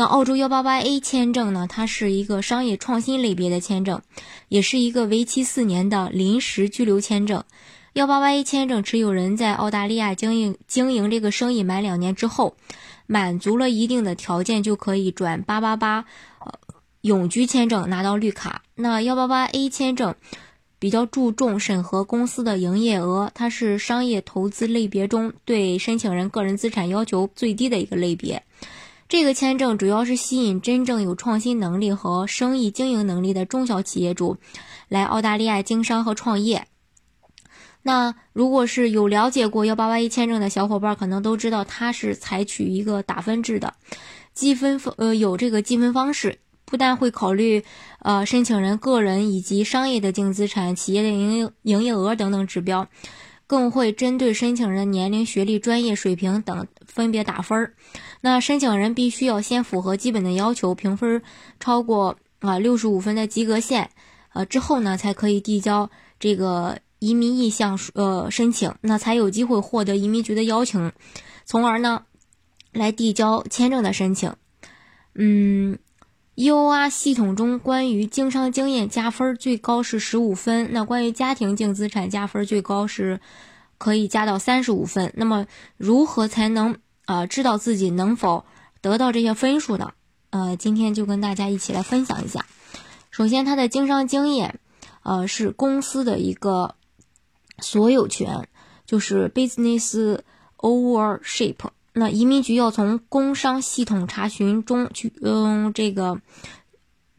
那澳洲幺八八 A 签证呢？它是一个商业创新类别的签证，也是一个为期四年的临时居留签证。幺八八 A 签证持有人在澳大利亚经营经营这个生意满两年之后，满足了一定的条件，就可以转八八八呃永居签证拿到绿卡。那幺八八 A 签证比较注重审核公司的营业额，它是商业投资类别中对申请人个人资产要求最低的一个类别。这个签证主要是吸引真正有创新能力和生意经营能力的中小企业主来澳大利亚经商和创业。那如果是有了解过幺八八一签证的小伙伴，可能都知道它是采取一个打分制的积分，呃，有这个积分方式，不但会考虑呃申请人个人以及商业的净资产、企业的营业营业额等等指标。更会针对申请人年龄、学历、专业水平等分别打分儿。那申请人必须要先符合基本的要求，评分超过啊六十五分的及格线，呃之后呢才可以递交这个移民意向呃申请，那才有机会获得移民局的邀请，从而呢来递交签证的申请。嗯。EOR 系统中关于经商经验加分最高是十五分，那关于家庭净资产加分最高是可以加到三十五分。那么如何才能呃知道自己能否得到这些分数呢？呃，今天就跟大家一起来分享一下。首先，他的经商经验，呃，是公司的一个所有权，就是 business ownership。那移民局要从工商系统查询中去，嗯，这个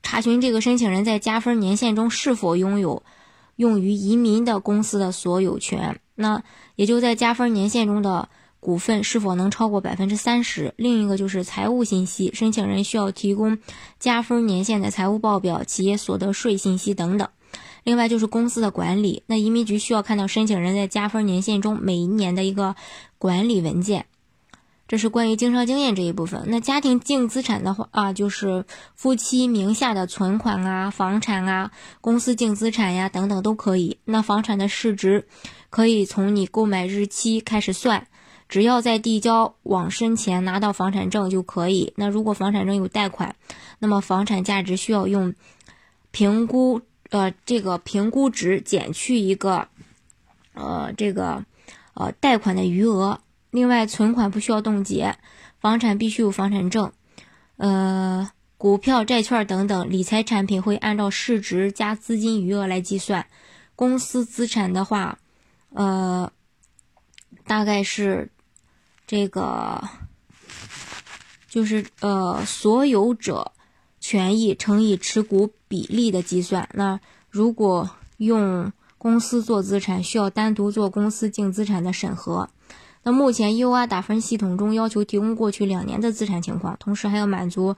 查询这个申请人在加分年限中是否拥有用于移民的公司的所有权。那也就在加分年限中的股份是否能超过百分之三十。另一个就是财务信息，申请人需要提供加分年限的财务报表、企业所得税信息等等。另外就是公司的管理，那移民局需要看到申请人在加分年限中每一年的一个管理文件。这是关于经商经验这一部分。那家庭净资产的话啊，就是夫妻名下的存款啊、房产啊、公司净资产呀等等都可以。那房产的市值可以从你购买日期开始算，只要在递交网申前拿到房产证就可以。那如果房产证有贷款，那么房产价值需要用评估呃这个评估值减去一个呃这个呃贷款的余额。另外，存款不需要冻结，房产必须有房产证，呃，股票、债券等等理财产品会按照市值加资金余额来计算。公司资产的话，呃，大概是这个，就是呃，所有者权益乘以持股比例的计算。那如果用公司做资产，需要单独做公司净资产的审核。那目前 UR 打分系统中要求提供过去两年的资产情况，同时还要满足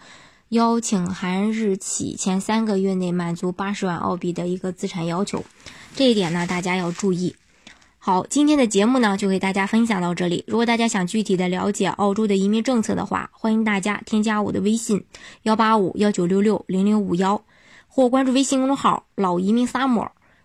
邀请函日起前三个月内满足八十万澳币的一个资产要求，这一点呢大家要注意。好，今天的节目呢就给大家分享到这里。如果大家想具体的了解澳洲的移民政策的话，欢迎大家添加我的微信幺八五幺九六六零零五幺，或关注微信公众号老移民萨摩。